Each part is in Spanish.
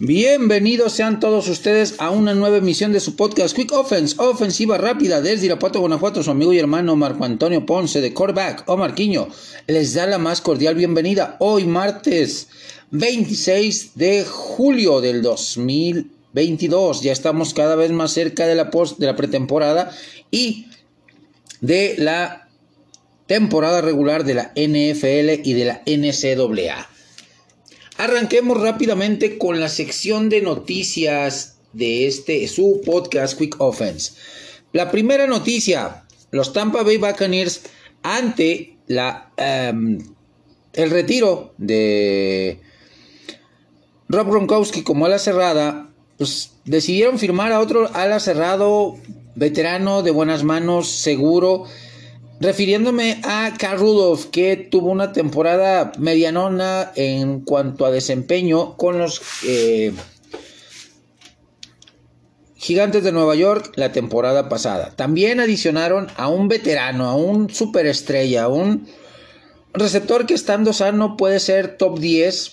Bienvenidos sean todos ustedes a una nueva emisión de su podcast Quick Offense, ofensiva rápida desde Irapuato, Guanajuato. Su amigo y hermano Marco Antonio Ponce de Coreback o Marquiño les da la más cordial bienvenida hoy martes 26 de julio del 2022. Ya estamos cada vez más cerca de la, post, de la pretemporada y de la temporada regular de la NFL y de la NCAA. Arranquemos rápidamente con la sección de noticias de este su podcast Quick Offense. La primera noticia, los Tampa Bay Buccaneers ante la, um, el retiro de Rob Gronkowski como ala cerrada, pues decidieron firmar a otro ala cerrado veterano de buenas manos, seguro, Refiriéndome a Carl Rudolph, que tuvo una temporada medianona en cuanto a desempeño con los eh, Gigantes de Nueva York la temporada pasada. También adicionaron a un veterano, a un superestrella, a un receptor que estando sano puede ser top 10,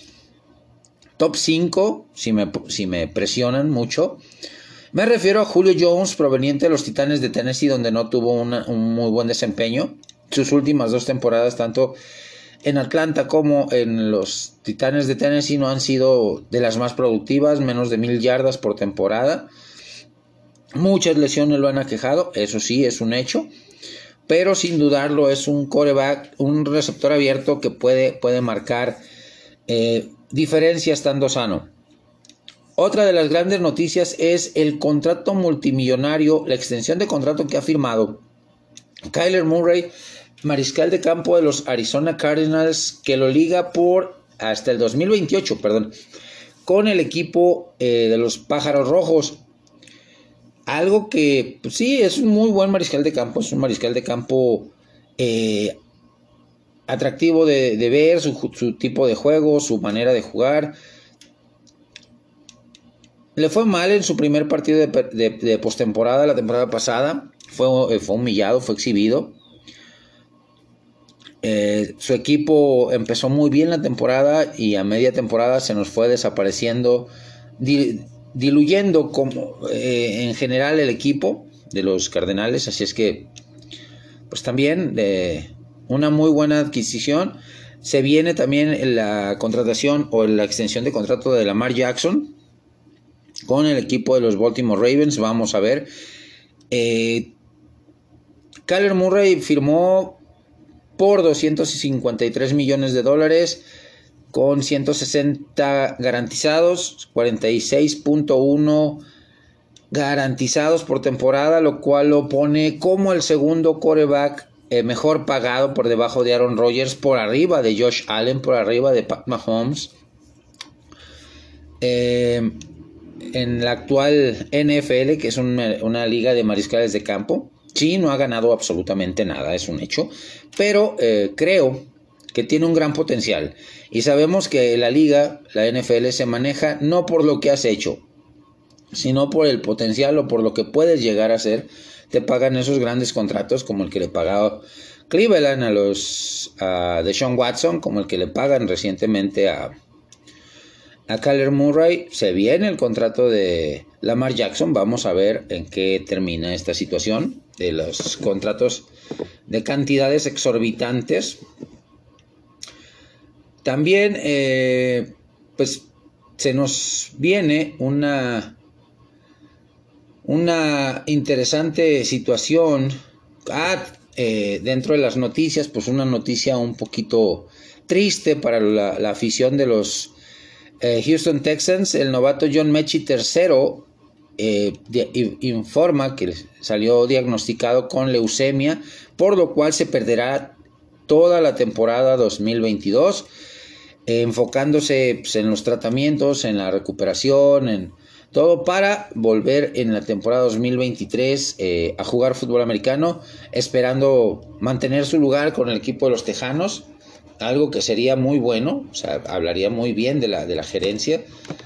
top 5, si me, si me presionan mucho. Me refiero a Julio Jones, proveniente de los Titanes de Tennessee, donde no tuvo un muy buen desempeño. Sus últimas dos temporadas, tanto en Atlanta como en los Titanes de Tennessee, no han sido de las más productivas, menos de mil yardas por temporada. Muchas lesiones lo han aquejado, eso sí, es un hecho. Pero sin dudarlo es un coreback, un receptor abierto que puede, puede marcar eh, diferencia estando sano. Otra de las grandes noticias es el contrato multimillonario, la extensión de contrato que ha firmado Kyler Murray, mariscal de campo de los Arizona Cardinals, que lo liga por hasta el 2028, perdón, con el equipo eh, de los Pájaros Rojos. Algo que pues sí es un muy buen mariscal de campo, es un mariscal de campo eh, atractivo de, ver, su, su tipo de juego, su manera de jugar le fue mal en su primer partido de, postemporada la temporada pasada. Fue, eh, fue humillado, fue exhibido. Eh, su equipo empezó muy bien la temporada y a media temporada se nos fue desapareciendo, diluyendo como, eh, en general el equipo de los Cardenales. Así es que, pues también una muy buena adquisición. Se viene también la contratación o la extensión de contrato de Lamar Jackson con el equipo de los Baltimore Ravens. Vamos a ver. Eh, Kyler Murray firmó por 253 millones de dólares con 160 garantizados, 46.1 garantizados por temporada, lo cual lo pone como el segundo quarterback eh, mejor pagado por debajo de Aaron Rodgers, por arriba de Josh Allen, por arriba de Pat Mahomes. Eh, en la actual NFL, que es una, liga de mariscales de campo. Sí, no ha ganado absolutamente nada, es un hecho, pero eh, creo que tiene un gran potencial. Y sabemos que la liga, la NFL, se maneja no por lo que has hecho, sino por el potencial o por lo que puedes llegar a ser. Te pagan esos grandes contratos como el que le pagaba Cleveland a los a Deshaun Watson, como el que le pagan recientemente a, a Kyler Murray. Se viene el contrato de Lamar Jackson. Vamos a ver en qué termina esta situación de los contratos de cantidades exorbitantes. También, eh, pues, se nos viene una, una interesante situación. Ah, eh, dentro de las noticias, pues una noticia un poquito triste para la afición de los eh, Houston Texans, el novato John Mechie III eh, informa que salió diagnosticado con leucemia, por lo cual se perderá toda la temporada 2022, eh, enfocándose pues, en los tratamientos, en la recuperación, en todo para volver en la temporada 2023 a jugar fútbol americano, esperando mantener su lugar con el equipo de los Tejanos algo que sería muy bueno, o sea, hablaría muy bien de la, de la gerencia,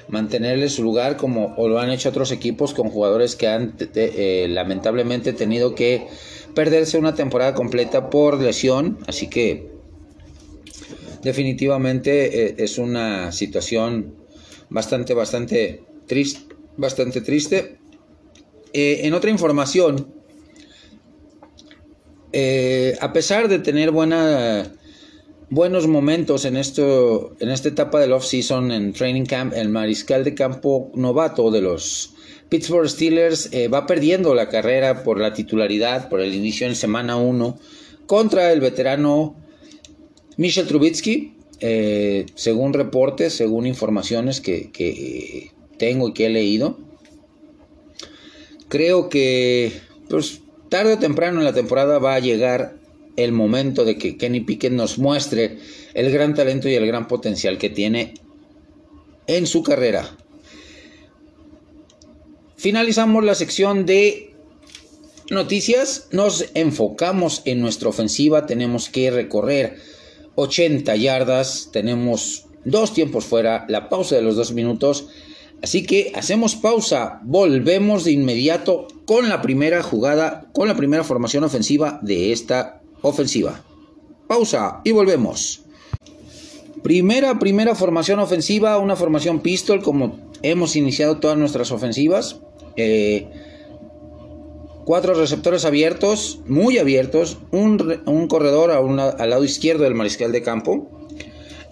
mantenerle su lugar como lo han hecho otros equipos con jugadores que han eh, lamentablemente tenido que perderse una temporada completa por lesión, así que definitivamente eh, es una situación bastante, bastante. Bastante triste. Eh, en otra información, a pesar de tener buena, buenos momentos en, esto, en esta etapa del off-season en training camp, el mariscal de campo novato de los Pittsburgh Steelers eh, va perdiendo la carrera por la titularidad, por el inicio en semana 1, contra el veterano Michel Trubitsky, eh, según reportes, según informaciones que, tengo y que he leído. Creo que pues, tarde o temprano en la temporada va a llegar el momento de que Kenny Pickett nos muestre el gran talento y el gran potencial que tiene en su carrera. Finalizamos la sección de noticias. Nos enfocamos en nuestra ofensiva. Tenemos que recorrer 80 yardas. Tenemos dos tiempos fuera. La pausa de los dos minutos. Así que hacemos pausa, volvemos de inmediato con la primera jugada, con la primera formación ofensiva de esta ofensiva. Pausa y volvemos. Primera, primera formación ofensiva, una formación pistol como hemos iniciado todas nuestras ofensivas. Eh, cuatro receptores abiertos, muy abiertos, un, corredor al lado izquierdo del mariscal de campo.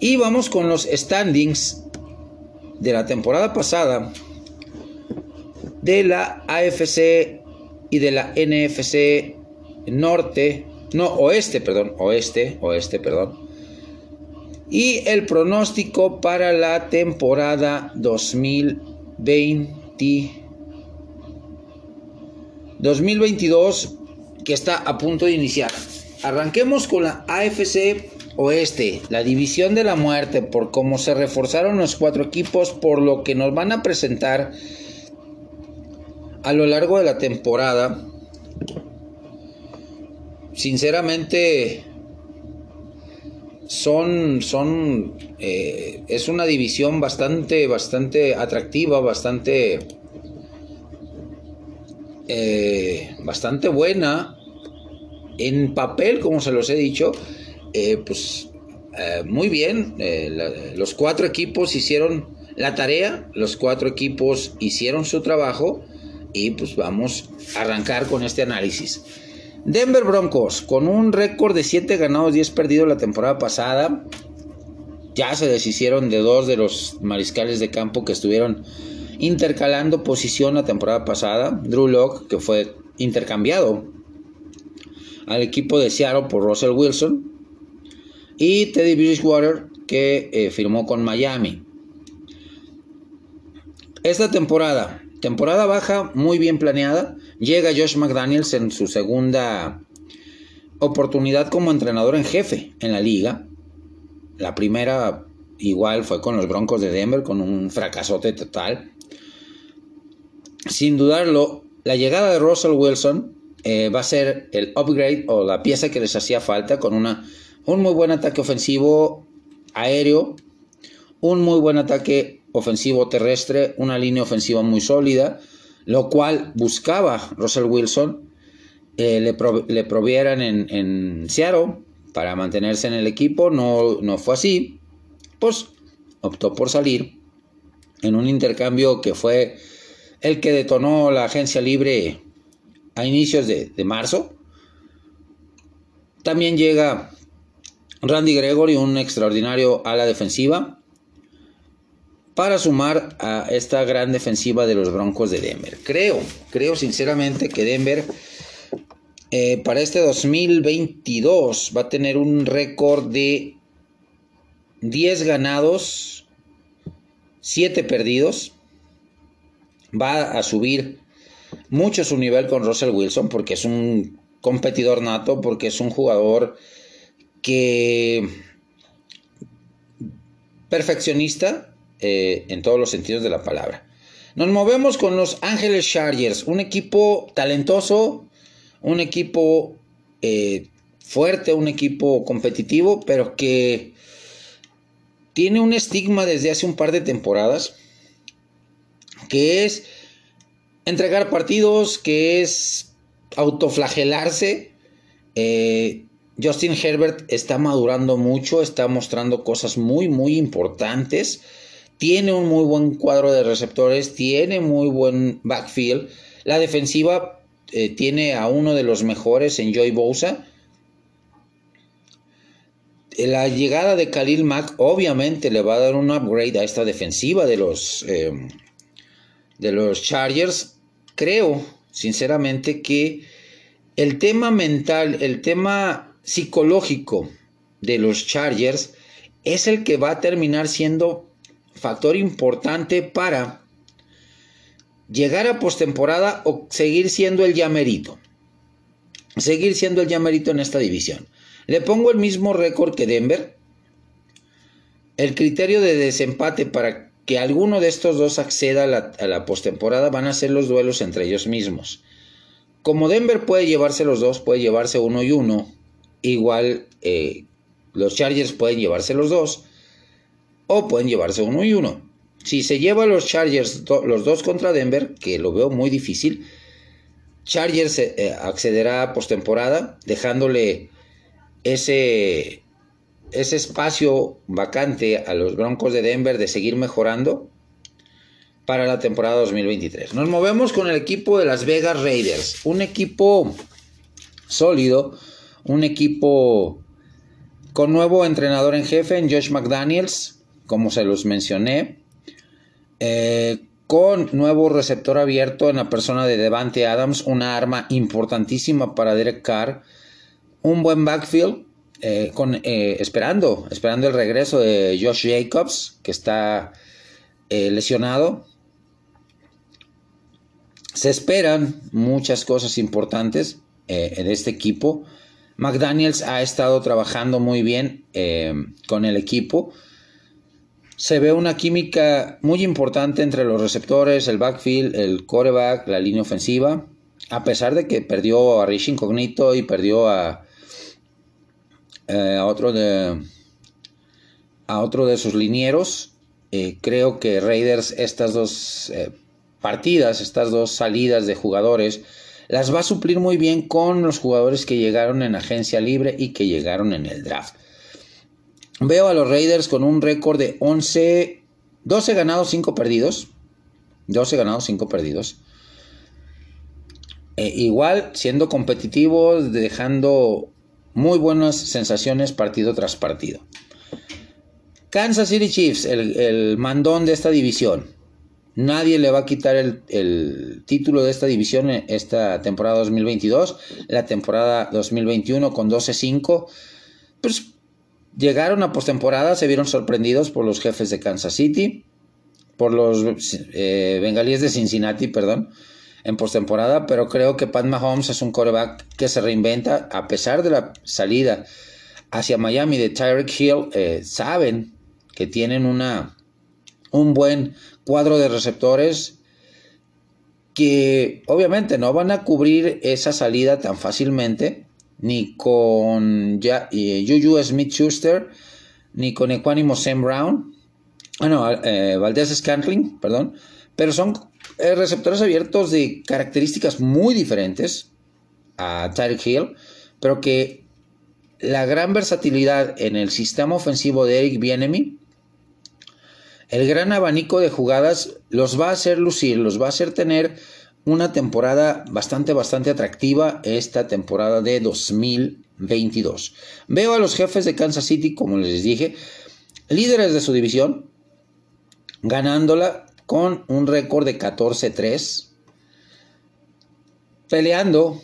Y vamos con los standings de la temporada pasada de la AFC y de la NFC norte, no, oeste, perdón, oeste, oeste, perdón. Y el pronóstico para la temporada 2020 2022 que está a punto de iniciar. Arranquemos con la AFC Oeste, la división de la muerte, por cómo se reforzaron los cuatro equipos, por lo que nos van a presentar a lo largo de la temporada. Sinceramente, son, son, eh, es una división bastante, bastante atractiva, bastante, eh, bastante buena en papel, como se los he dicho eh, pues muy bien, los cuatro equipos hicieron la tarea, los cuatro equipos hicieron su trabajo y pues vamos a arrancar con este análisis. Denver Broncos, con un récord de 7 ganados, 10 perdidos la temporada pasada, ya se deshicieron de dos de los mariscales de campo que estuvieron intercalando posición la temporada pasada. Drew Locke, que fue intercambiado al equipo de Seattle por Russell Wilson, y Teddy Bridgewater que eh, firmó con Miami. Esta temporada, temporada baja muy bien planeada, llega Josh McDaniels en su segunda oportunidad como entrenador en jefe en la liga. La primera igual fue con los Broncos de Denver con un fracasote total. Sin dudarlo, la llegada de Russell Wilson eh, va a ser el upgrade o la pieza que les hacía falta con una un muy buen ataque ofensivo aéreo, un muy buen ataque ofensivo terrestre, una línea ofensiva muy sólida, lo cual buscaba Russell Wilson eh, le, provieran en, en, Seattle para mantenerse en el equipo, no, no fue así, pues optó por salir en un intercambio que fue el que detonó la agencia libre a inicios de, de marzo. También llega Randy Gregory, un extraordinario ala defensiva, para sumar a esta gran defensiva de los Broncos de Denver. Creo, creo sinceramente que Denver eh, para este 2022 va a tener un récord de 10 ganados, 7 perdidos. Va a subir mucho su nivel con Russell Wilson porque es un competidor nato, porque es un jugador que perfeccionista eh, en todos los sentidos de la palabra. Nos movemos con los Ángeles Chargers, un equipo talentoso, un equipo eh, fuerte, un equipo competitivo, pero que tiene un estigma desde hace un par de temporadas, que es entregar partidos, que es autoflagelarse. Eh, Justin Herbert está madurando mucho, está mostrando cosas muy, muy importantes. Tiene un muy buen cuadro de receptores, tiene muy buen backfield. La defensiva eh, tiene a uno de los mejores en Joy Bosa. La llegada de Khalil Mack obviamente le va a dar un upgrade a esta defensiva de los, eh, de los Chargers. Creo, sinceramente, que el tema mental, el tema psicológico de los Chargers es el que va a terminar siendo factor importante para llegar a postemporada o seguir siendo el llamerito. Seguir siendo el llamerito en esta división. Le pongo el mismo récord que Denver. El criterio de desempate para que alguno de estos dos acceda a la, postemporada van a ser los duelos entre ellos mismos. Como Denver puede llevarse los dos, puede llevarse uno y uno, igual eh, los Chargers pueden llevarse los dos o pueden llevarse uno y uno. Si se lleva los Chargers los dos contra Denver, que lo veo muy difícil, Chargers eh, accederá a postemporada, dejándole ese, ese espacio vacante a los Broncos de Denver de seguir mejorando para la temporada 2023. Nos movemos con el equipo de Las Vegas Raiders, un equipo sólido, un equipo con nuevo entrenador en jefe en Josh McDaniels, como se los mencioné, eh, con nuevo receptor abierto en la persona de Devante Adams, una arma importantísima para Derek Carr, un buen backfield, eh, con, eh, esperando, esperando el regreso de Josh Jacobs, que está lesionado. Se esperan muchas cosas importantes en este equipo. McDaniels ha estado trabajando muy bien con el equipo. Se ve una química muy importante entre los receptores, el backfield, el quarterback, la línea ofensiva. A pesar de que perdió a Rich Incognito y perdió a, eh, otro de a otro de sus linieros, eh, creo que Raiders estas dos partidas, estas dos salidas de jugadores las va a suplir muy bien con los jugadores que llegaron en agencia libre y que llegaron en el draft. Veo a los Raiders con un récord de 11, 12 ganados, 5 perdidos. 12 ganados, 5 perdidos. Eh, igual siendo competitivos, dejando muy buenas sensaciones partido tras partido. Kansas City Chiefs, el mandón de esta división. Nadie le va a quitar el, título de esta división esta temporada 2022. La temporada 2021 con 12-5. Pues llegaron a postemporada, se vieron sorprendidos por los jefes de Kansas City, por los eh, bengalíes de Cincinnati, perdón, en postemporada. Pero creo que Pat Mahomes es un coreback que se reinventa a pesar de la salida hacia Miami de Tyreek Hill. Eh, saben que tienen una, un buen cuadro de receptores que obviamente no van a cubrir esa salida tan fácilmente, ni con ya, eh, Smith Schuster, ni con Equanimo Sam Brown, ah, no, eh, Valdez Scantling, perdón, pero son eh, receptores abiertos de características muy diferentes a Tyreek Hill, pero que la gran versatilidad en el sistema ofensivo de Eric Bienemy el gran abanico de jugadas los va a hacer lucir, los va a hacer tener una temporada bastante, bastante atractiva esta temporada de 2022. Veo a los jefes de Kansas City, como les dije, líderes de su división, ganándola con un récord de 14-3, peleando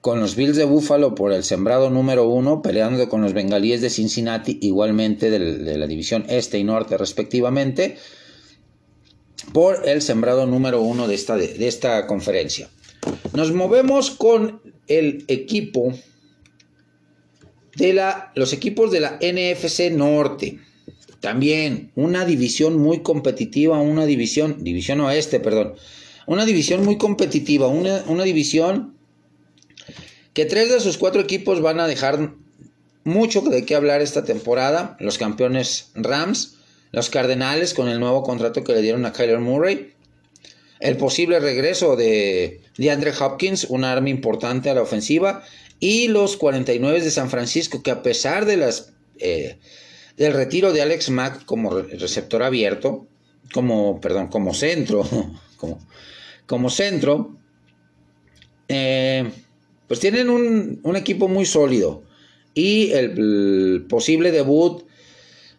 con los Bills de Buffalo por el sembrado número uno, peleando con los Bengalíes de Cincinnati, igualmente de, la división este y norte respectivamente, por el sembrado número uno de esta, de, esta conferencia. Nos movemos con el equipo de la, los equipos de la NFC Norte. También una división muy competitiva, una división, división oeste, perdón, una división muy competitiva, una, una división que tres de sus cuatro equipos van a dejar mucho de qué hablar esta temporada. Los campeones Rams, los Cardenales con el nuevo contrato que le dieron a Kyler Murray, el posible regreso de DeAndre Hopkins, un arma importante a la ofensiva, y los 49 de San Francisco, que a pesar de las, eh, el retiro de Alex Mack como receptor abierto, como, perdón, como centro, como, centro, eh, pues tienen un, un, equipo muy sólido. Y el, posible debut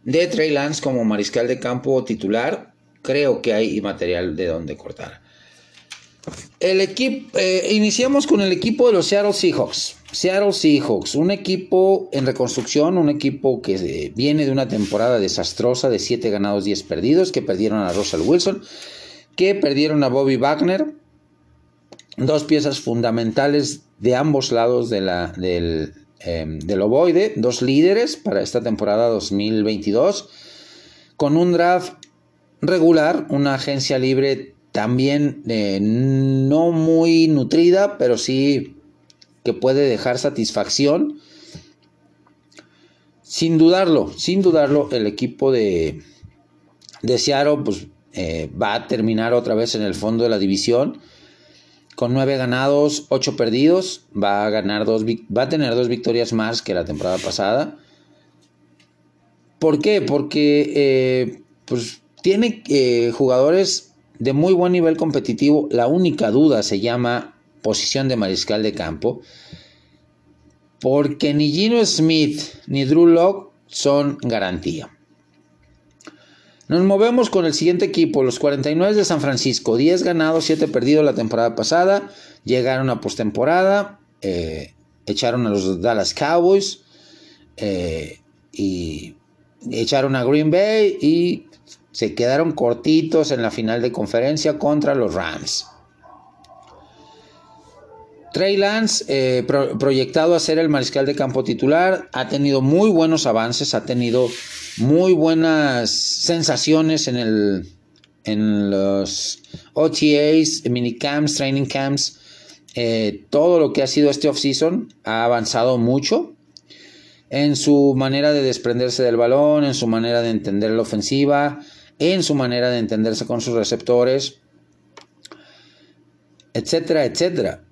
de Trey Lance como mariscal de campo titular, creo que hay material de donde cortar. El equipo, eh, iniciamos con el equipo de los Seattle Seahawks. Seattle Seahawks, un equipo en reconstrucción, un equipo que viene de una temporada desastrosa de 7 ganados, 10 perdidos, que perdieron a Russell Wilson, que perdieron a Bobby Wagner, dos piezas fundamentales de ambos lados de la, del, eh, del ovoide, dos líderes para esta temporada 2022, con un draft regular, una agencia libre también eh, no muy nutrida, pero sí que puede dejar satisfacción. Sin dudarlo, sin dudarlo, el equipo de, de pues, eh, va a terminar otra vez en el fondo de la división con nueve ganados, ocho perdidos. Va a ganar dos, va a tener dos victorias más que la temporada pasada. ¿Por qué? Porque eh, pues, tiene jugadores de muy buen nivel competitivo. La única duda se llama posición de mariscal de campo. Porque ni Gino Smith ni Drew Locke son garantía. Nos movemos con el siguiente equipo, los 49 de San Francisco. 10 ganados, 7 perdidos la temporada pasada. Llegaron a postemporada. Eh, echaron a los Dallas Cowboys. Eh, y echaron a Green Bay y se quedaron cortitos en la final de conferencia contra los Rams. Trey Lance, eh, proyectado a ser el mariscal de campo titular, ha tenido muy buenos avances, ha tenido muy buenas sensaciones en, el, en los OTAs, minicamps, training camps. Eh, todo lo que ha sido este offseason ha avanzado mucho en su manera de desprenderse del balón, en su manera de entender la ofensiva, en su manera de entenderse con sus receptores, etcétera, etcétera.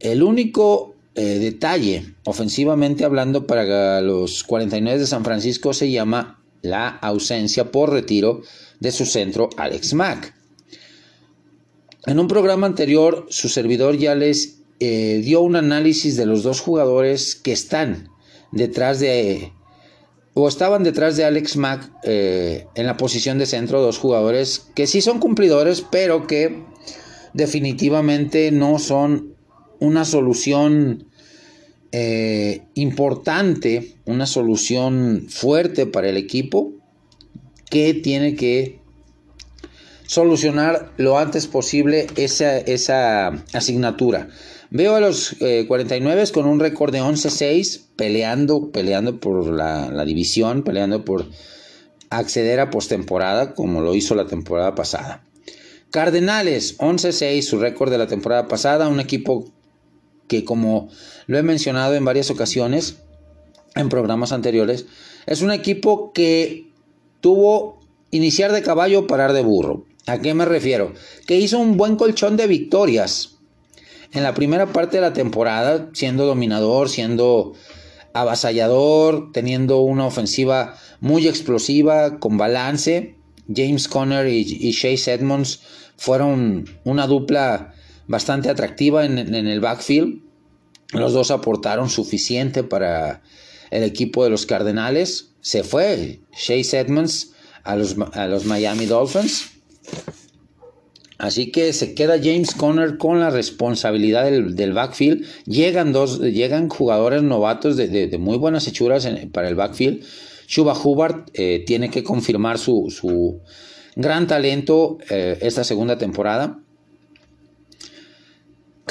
El único eh, detalle, ofensivamente hablando, para los 49 de San Francisco se llama la ausencia por retiro de su centro Alex Mack. En un programa anterior, su servidor ya les eh, dio un análisis de los dos jugadores que están detrás de o estaban detrás de Alex Mack eh, en la posición de centro dos jugadores que sí son cumplidores, pero que definitivamente no son una solución eh, importante, una solución fuerte para el equipo que tiene que solucionar lo antes posible esa, esa asignatura. Veo a los 49 eh, con un récord de 11-6, peleando, peleando por la, división, peleando por acceder a postemporada, como lo hizo la temporada pasada. Cardenales, 11-6, su récord de la temporada pasada, un equipo que como lo he mencionado en varias ocasiones, en programas anteriores, es un equipo que tuvo iniciar de caballo, parar de burro. ¿A qué me refiero? Que hizo un buen colchón de victorias en la primera parte de la temporada, siendo dominador, siendo avasallador, teniendo una ofensiva muy explosiva, con balance. James Conner y, Chase Edmonds fueron una dupla bastante atractiva en, el backfield. Los dos aportaron suficiente para el equipo de los Cardenales. Se fue Chase Edmonds a los, a los Miami Dolphins. Así que se queda James Conner con la responsabilidad del, backfield. Llegan, dos, llegan jugadores novatos de, muy buenas hechuras para el backfield. Shuba Hubbard eh, tiene que confirmar su, gran talento eh, esta segunda temporada.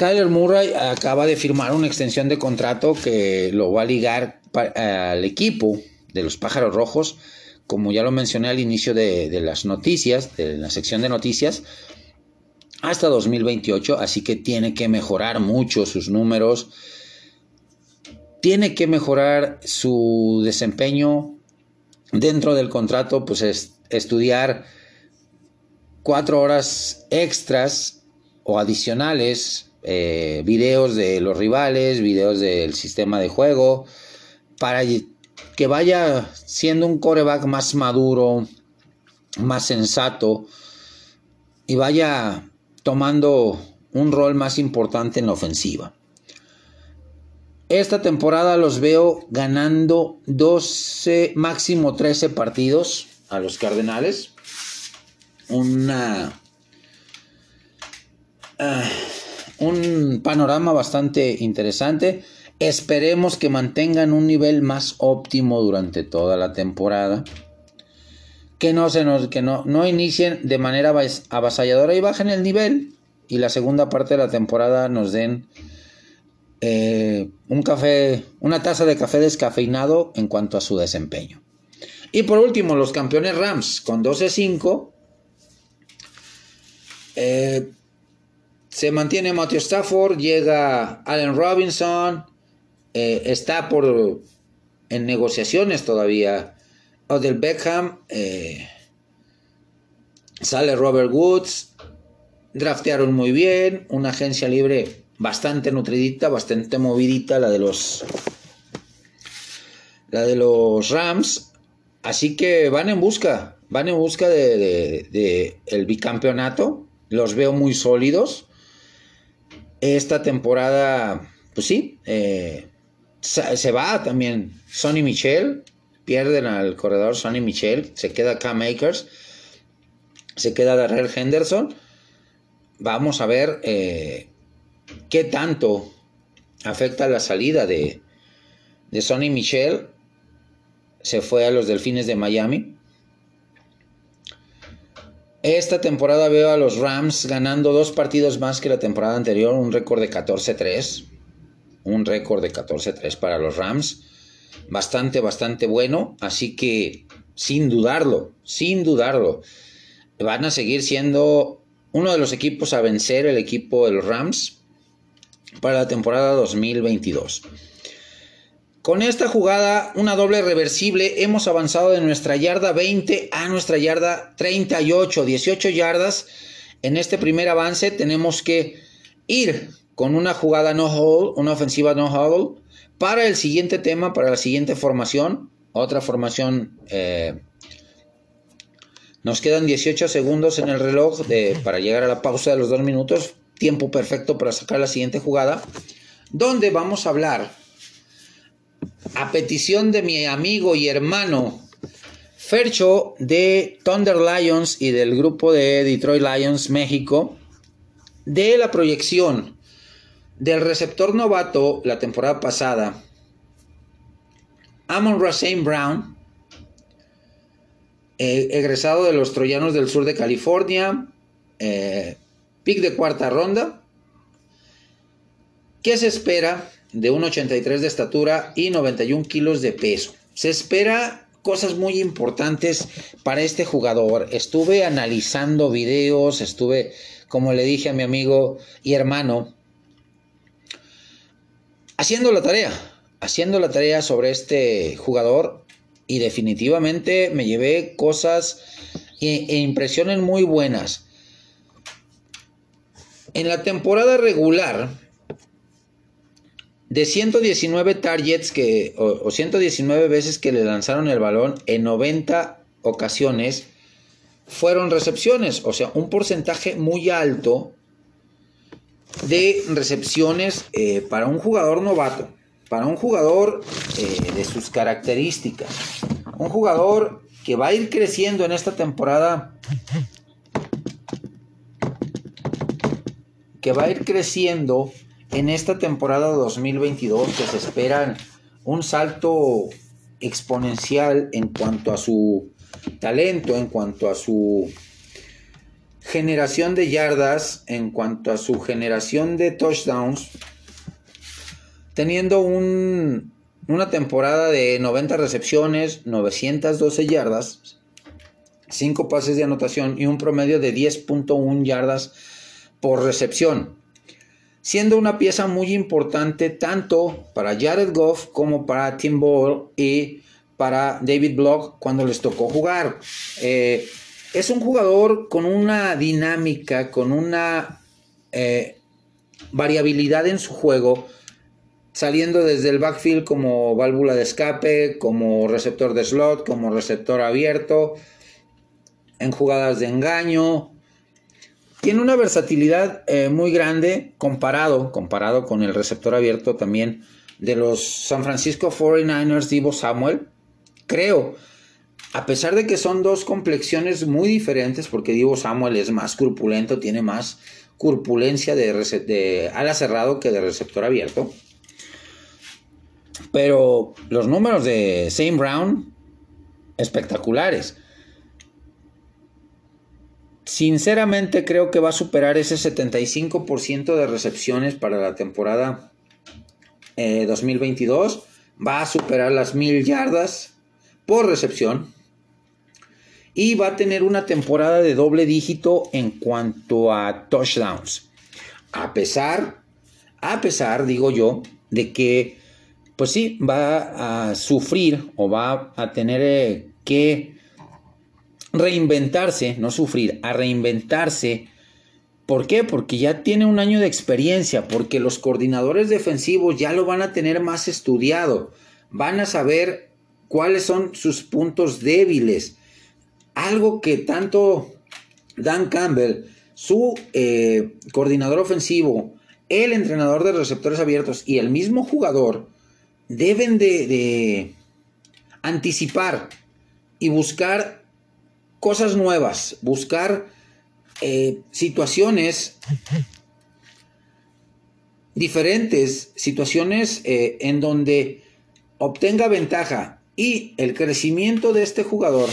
Kyler Murray acaba de firmar una extensión de contrato que lo va a ligar al equipo de los Pájaros Rojos. Como ya lo mencioné al inicio de, las noticias, de la sección de noticias, hasta 2028, así que tiene que mejorar mucho sus números, tiene que mejorar su desempeño dentro del contrato, pues es estudiar cuatro horas extras o adicionales, eh, videos de los rivales, videos del sistema de juego, para que vaya siendo un coreback más maduro, más sensato y vaya tomando un rol más importante en la ofensiva. Esta temporada los veo ganando 12, máximo 13 partidos a los Cardenales. Una, ah, un panorama bastante interesante. Esperemos que mantengan un nivel más óptimo durante toda la temporada. Que no se nos, que no, no inicien de manera avasalladora y bajen el nivel. Y la segunda parte de la temporada nos den eh, un café, una taza de café descafeinado en cuanto a su desempeño. Y por último, los campeones Rams con 12-5. Eh, se mantiene Matthew Stafford, llega Allen Robinson, eh, está por en negociaciones todavía Odell Beckham, sale Robert Woods, draftearon muy bien, una agencia libre bastante nutridita, bastante movidita la de los la de los Rams, así que van en busca, van en busca de, el bicampeonato, los veo muy sólidos. Esta temporada, pues sí, eh, se va también Sonny Michel, pierden al corredor Sonny Michel, se queda Cam Makers, se queda Darrell Henderson. Vamos a ver eh, qué tanto afecta la salida de, de Sonny Michel. Se fue a los Delfines de Miami. Esta temporada veo a los Rams ganando dos partidos más que la temporada anterior, un récord de 14-3. Un récord de 14-3 para los Rams. Bastante, bastante bueno. Así que, sin dudarlo, sin dudarlo, van a seguir siendo uno de los equipos a vencer, el equipo de los Rams para la temporada 2022. Con esta jugada, una doble reversible, hemos avanzado de nuestra yarda 20 a nuestra yarda 38, 18 yardas. En este primer avance tenemos que ir con una jugada no hold, una ofensiva no hold, para el siguiente tema, para la siguiente formación, otra formación. Eh, nos quedan 18 segundos en el reloj para llegar a la pausa de los dos minutos tiempo perfecto para sacar la siguiente jugada, donde vamos a hablar, a petición de mi amigo y hermano Fercho de Thunder Lions y del grupo de Detroit Lions México, de la proyección del receptor novato la temporada pasada, Amon Rasein Brown, eh, egresado de los Troyanos del sur de California, eh, pick de cuarta ronda. ¿Qué se espera de un 83 de estatura y 91 kilos de peso? Se espera cosas muy importantes para este jugador. Estuve analizando videos, estuve, como le dije a mi amigo y hermano, haciendo la tarea, haciendo la tarea sobre este jugador y definitivamente me llevé cosas e, e impresiones muy buenas. En la temporada regular, de 119 targets que, o, 119 veces que le lanzaron el balón, en 90 ocasiones fueron recepciones, o sea, un porcentaje muy alto de recepciones eh, para un jugador novato, para un jugador eh, de sus características, un jugador que va a ir creciendo en esta temporada que va a ir creciendo en esta temporada 2022 que se esperan un salto exponencial en cuanto a su talento, en cuanto a su generación de yardas, en cuanto a su generación de touchdowns, teniendo un, una temporada de 90 recepciones, 912 yardas, 5 pases de anotación y un promedio de 10.1 yardas por recepción, siendo una pieza muy importante tanto para Jared Goff como para Tim Ball y para David Block cuando les tocó jugar. Eh, es un jugador con una dinámica, con una eh, variabilidad en su juego. saliendo desde el backfield como válvula de escape, como receptor de slot, como receptor abierto, en jugadas de engaño. Tiene una versatilidad eh, muy grande comparado, comparado con el receptor abierto también de los San Francisco 49ers Divo Samuel. Creo, a pesar de que son dos complexiones muy diferentes, porque Divo Samuel es más corpulento, tiene más corpulencia de, ala cerrado que de receptor abierto. Pero los números de Sam Brown, espectaculares. Sinceramente creo que va a superar ese 75% de recepciones para la temporada 2022. Eh, va a superar las mil yardas por recepción. Y va a tener una temporada de doble dígito en cuanto a touchdowns. A pesar, a pesar, digo yo, de que pues sí, va a sufrir o va a tener eh, que reinventarse, no sufrir, a reinventarse. ¿Por qué? Porque ya tiene un año de experiencia, porque los coordinadores defensivos ya lo van a tener más estudiado, van a saber cuáles son sus puntos débiles. Algo que tanto Dan Campbell, su eh, coordinador ofensivo, el entrenador de receptores abiertos y el mismo jugador, deben de, anticipar y buscar cosas nuevas, buscar eh, situaciones diferentes, situaciones eh, en donde obtenga ventaja y el crecimiento de este jugador,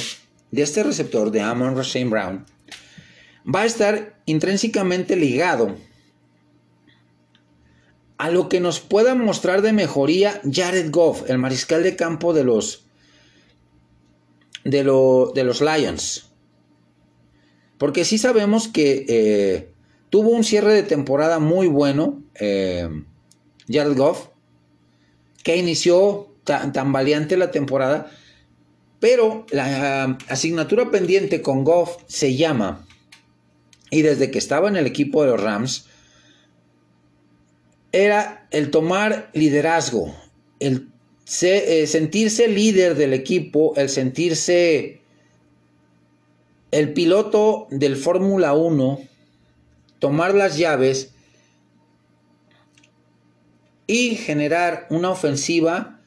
de este receptor de Amon Rashane Brown, va a estar intrínsecamente ligado a lo que nos pueda mostrar de mejoría Jared Goff, el mariscal de campo de los, de, de los Lions. Porque sí sabemos que eh, tuvo un cierre de temporada muy bueno eh, Jared Goff, que inició tan, tan, valiente la temporada, pero la asignatura pendiente con Goff se llama, y desde que estaba en el equipo de los Rams, era el tomar liderazgo, el eh, sentirse líder del equipo, el sentirse el piloto del Fórmula 1, tomar las llaves y generar una ofensiva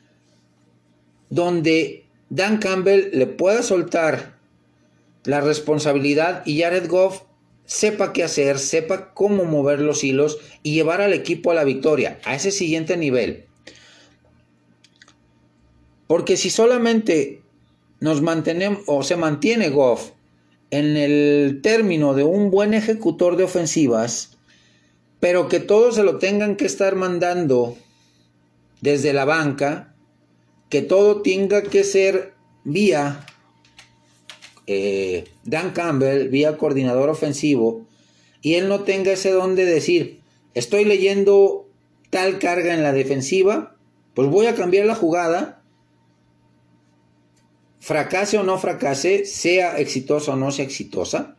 donde Dan Campbell le pueda soltar la responsabilidad y Jared Goff sepa qué hacer, sepa cómo mover los hilos y llevar al equipo a la victoria, a ese siguiente nivel. Porque si solamente nos mantenemos o se mantiene Goff en el término de un buen ejecutor de ofensivas, pero que todos se lo tengan que estar mandando desde la banca, que todo tenga que ser vía eh, Dan Campbell, vía coordinador ofensivo, y él no tenga ese don de decir, estoy leyendo tal carga en la defensiva, pues voy a cambiar la jugada, fracase o no fracase, sea exitosa o no sea exitosa,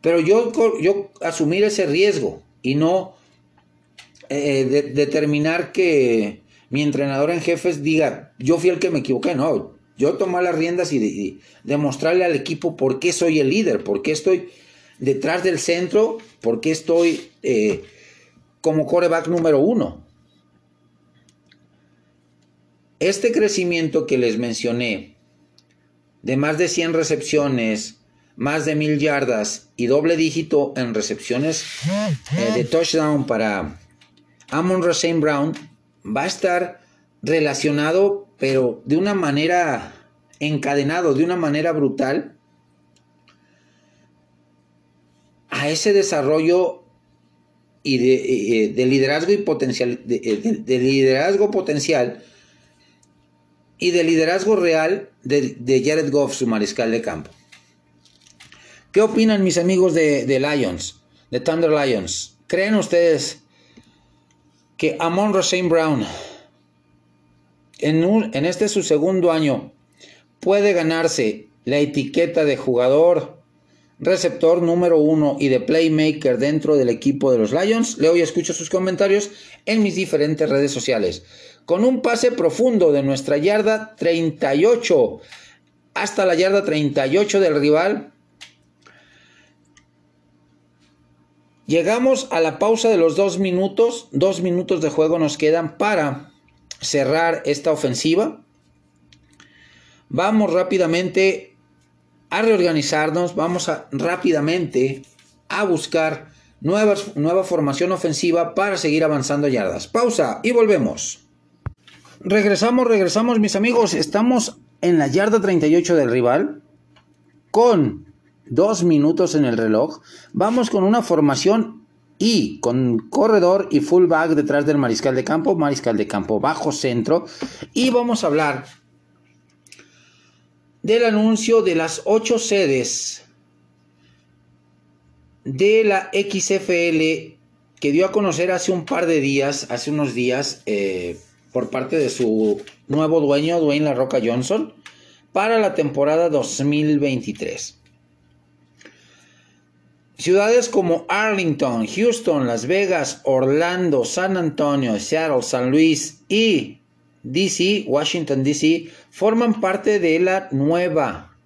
pero yo, yo asumir ese riesgo y no eh, determinar que mi entrenador en jefes diga, yo fui el que me equivoqué, no, yo tomar las riendas y, demostrarle al equipo por qué soy el líder, por qué estoy detrás del centro, por qué estoy eh, como coreback número uno. Este crecimiento que les mencioné, de más de 100 recepciones, más de mil yardas y doble dígito en recepciones eh, de touchdown para Amon Racine Brown, va a estar relacionado pero de una manera encadenado, de una manera brutal, a ese desarrollo y de, liderazgo y potencial, de, liderazgo potencial y de liderazgo real de, Jared Goff, su mariscal de campo. ¿Qué opinan mis amigos de, Lions, de Thunder Lions? ¿Creen ustedes que Amon Rashane Brown en, este su segundo año puede ganarse la etiqueta de jugador receptor número uno y de playmaker dentro del equipo de los Lions. Leo y escucho sus comentarios en mis diferentes redes sociales. Con un pase profundo de nuestra yarda 38 hasta la yarda 38 del rival. Llegamos a la pausa de los dos minutos. Dos minutos de juego nos quedan para cerrar esta ofensiva. Vamos rápidamente a reorganizarnos, vamos rápidamente a buscar nuevas, nueva formación ofensiva para seguir avanzando yardas. Pausa y volvemos. Regresamos, regresamos mis amigos, estamos en la yarda 38 del rival con dos minutos en el reloj. Vamos con una formación y con corredor y fullback detrás del mariscal de campo, mariscal de campo bajo centro y vamos a hablar del anuncio de las ocho sedes de la XFL que dio a conocer hace un par de días, hace unos días, eh, por parte de su nuevo dueño, Dwayne La Roca Johnson, para la temporada 2023. Ciudades como Arlington, Houston, Las Vegas, Orlando, San Antonio, Seattle, San Luis y DC, Washington DC, forman parte de la nueva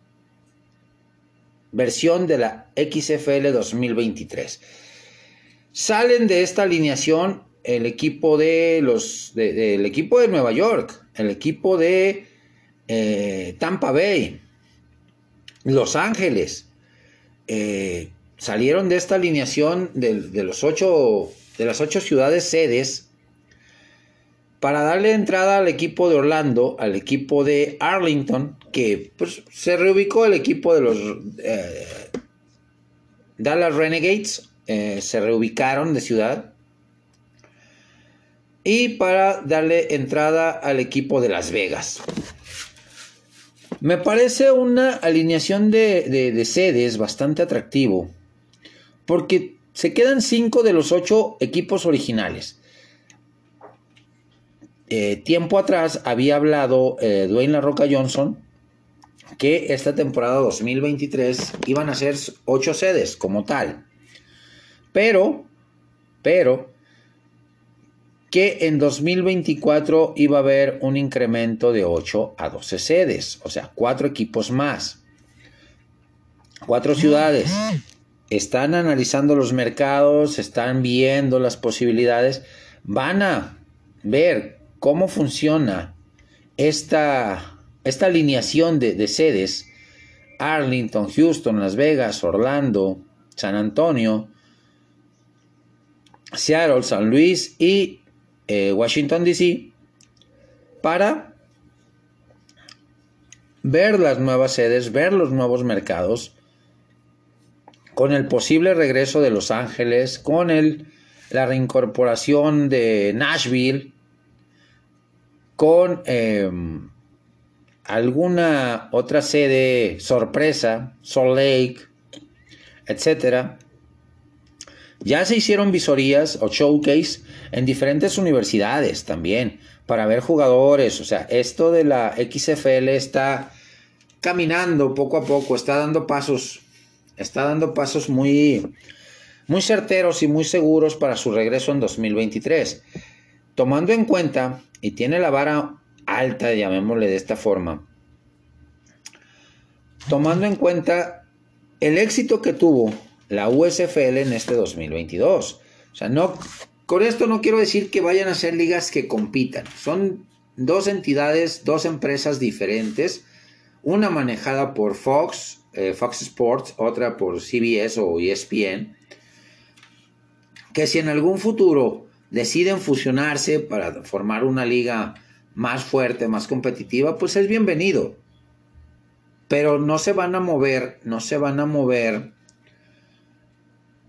versión de la XFL 2023. Salen de esta alineación el equipo de los del equipo de Nueva York, el equipo de eh, Tampa Bay, Los Ángeles. Eh, salieron de esta alineación de, de, los ocho, de las ocho ciudades sedes para darle entrada al equipo de Orlando, al equipo de Arlington, que pues, se reubicó el equipo de los eh, Dallas Renegades, se reubicaron de ciudad. Y para darle entrada al equipo de Las Vegas. Me parece una alineación de, de sedes bastante atractivo. Porque se quedan cinco de los ocho equipos originales. Eh, tiempo atrás había hablado eh, Dwayne La Roca Johnson que esta temporada 2023 iban a ser ocho sedes como tal. Pero, pero, que en 2024 iba a haber un incremento de 8 a 12 sedes, o sea, cuatro equipos más, cuatro ciudades. Están analizando los mercados, están viendo las posibilidades, van a ver cómo funciona esta, esta alineación de, sedes, Arlington, Houston, Las Vegas, Orlando, San Antonio, Seattle, San Luis y eh, Washington, D.C., para ver las nuevas sedes, ver los nuevos mercados, con el posible regreso de Los Ángeles, con el, la reincorporación de Nashville, con em, alguna otra sede sorpresa, Salt Lake, etc. Ya se hicieron visorías o showcase en diferentes universidades también para ver jugadores. O sea, esto de la XFL está caminando poco a poco, está dando pasos, está dando pasos muy, muy certeros y muy seguros para su regreso en 2023. Tomando en cuenta y tiene la vara alta, llamémosle de esta forma, tomando en cuenta el éxito que tuvo la USFL en este 2022. O sea, no, con esto no quiero decir que vayan a ser ligas que compitan. Son dos entidades, dos empresas diferentes. Una manejada por Fox, eh, Fox Sports, otra por CBS o ESPN. Que si en algún futuro deciden fusionarse para formar una liga más fuerte, más competitiva, pues es bienvenido. Pero no se van a mover, no se van a mover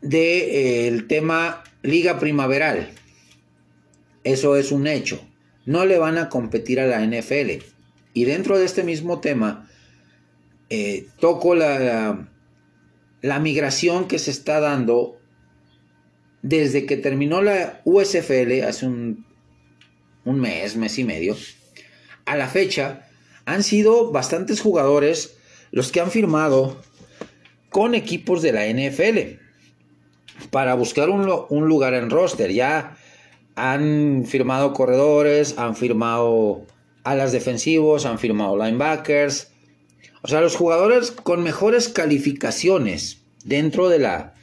del de, eh, tema liga primaveral. Eso es un hecho. No le van a competir a la NFL. Y dentro de este mismo tema, eh, toco la, la migración que se está dando desde que terminó la USFL hace un, mes, mes y medio, a la fecha han sido bastantes jugadores los que han firmado con equipos de la NFL para buscar un, un lugar en roster. Ya han firmado corredores, han firmado alas defensivos, han firmado linebackers. O sea, los jugadores con mejores calificaciones dentro de la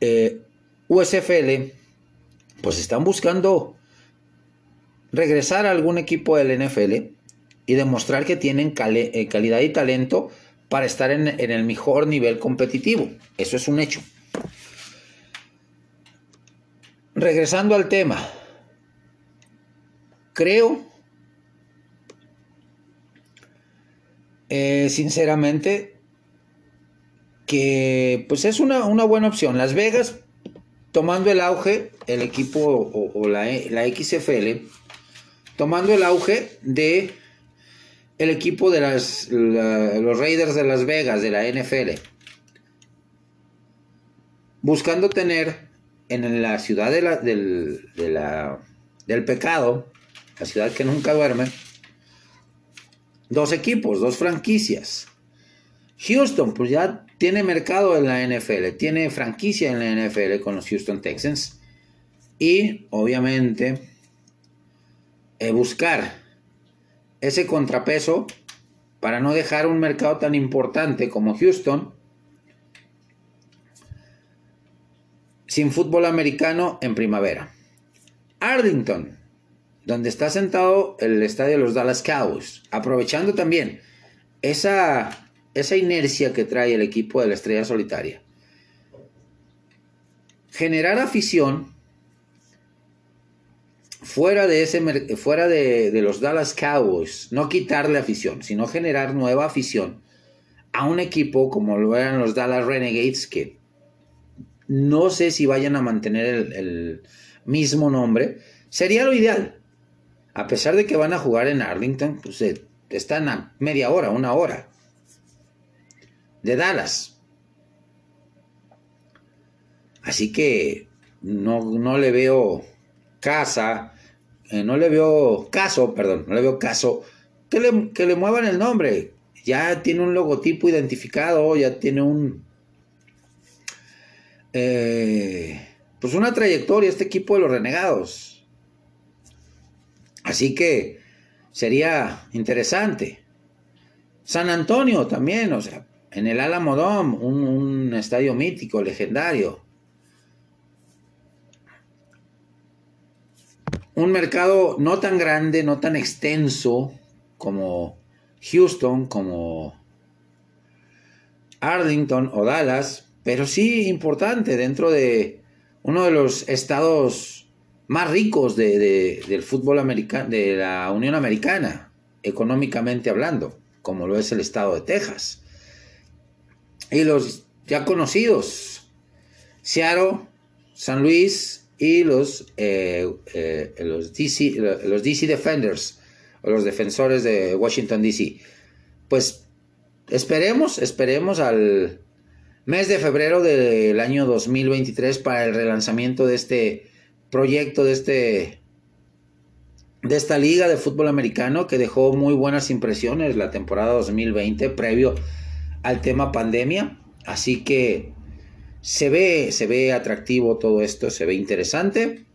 eh, USFL, pues están buscando regresar a algún equipo del NFL y demostrar que tienen eh, calidad y talento para estar en, en el mejor nivel competitivo. Eso es un hecho. Regresando al tema, creo, eh, sinceramente, que pues es una, buena opción. Las Vegas, tomando el auge, el equipo o, la, la, XFL, tomando el auge de el equipo de las, los Raiders de Las Vegas, de la NFL, buscando tener en la ciudad del, del pecado, la ciudad que nunca duerme, dos equipos, dos franquicias. Houston, pues ya tiene mercado en la NFL, tiene franquicia en la NFL con los Houston Texans. Y obviamente eh, buscar ese contrapeso para no dejar un mercado tan importante como Houston sin fútbol americano en primavera. Arlington, donde está sentado el estadio de los Dallas Cowboys, aprovechando también esa, esa inercia que trae el equipo de la estrella solitaria. Generar afición fuera de, ese, fuera de, de los Dallas Cowboys, no quitarle afición, sino generar nueva afición a un equipo como lo eran los Dallas Renegades, que no sé si vayan a mantener el, mismo nombre, sería lo ideal. A pesar de que van a jugar en Arlington, pues eh, están a media hora, una hora de Dallas. Así que no, no le veo casa, eh, no le veo caso, perdón, no le veo caso que le, que le muevan el nombre. Ya tiene un logotipo identificado, ya tiene un, eh, pues una trayectoria este equipo de los renegados. Así que sería interesante. San Antonio también, o sea, en el Alamo un, un estadio mítico, legendario. Un mercado no tan grande, no tan extenso como Houston, como Arlington o Dallas, pero sí importante dentro de uno de los estados más ricos del fútbol americano, de la Unión Americana, económicamente hablando, como lo es el estado de Texas. Y los ya conocidos, Seattle, San Luis y los, eh, eh, los, DC, los DC Defenders, o los defensores de Washington DC. Pues esperemos, esperemos al, mes de febrero del año 2023 para el relanzamiento de este proyecto, de, este, de esta liga de fútbol americano que dejó muy buenas impresiones la temporada 2020 previo al tema pandemia. Así que se ve, se ve atractivo todo esto, se ve interesante.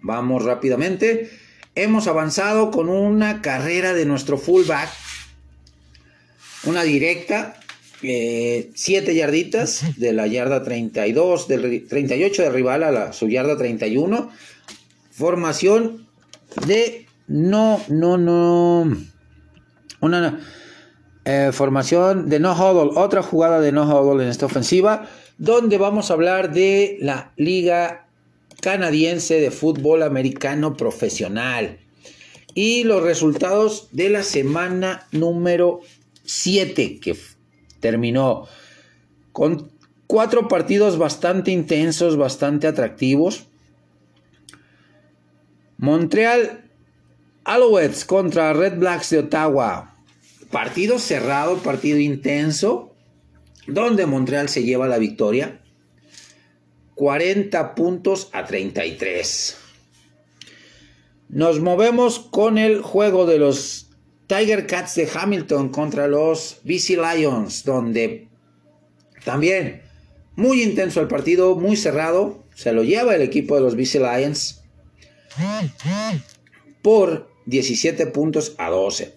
Vamos rápidamente. Hemos avanzado con una carrera de nuestro fullback, una directa, 7 eh, yarditas de la yarda 32, del 38 de rival a la, su yarda 31. Formación de no, no, no. Una eh, formación de no huddle, otra jugada de no huddle en esta ofensiva, donde vamos a hablar de la Liga Canadiense de Fútbol Americano Profesional y los resultados de la semana número 7, que terminó con cuatro partidos bastante intensos, bastante atractivos. Montreal Alouettes contra Red Blacks de Ottawa. Partido cerrado, partido intenso, donde Montreal se lleva la victoria. 40 puntos a 33. Nos movemos con el juego de los Tiger Cats de Hamilton contra los BC Lions, donde También muy intenso el partido, muy cerrado. Se lo lleva el equipo de los BC Lions por 17 puntos a 12.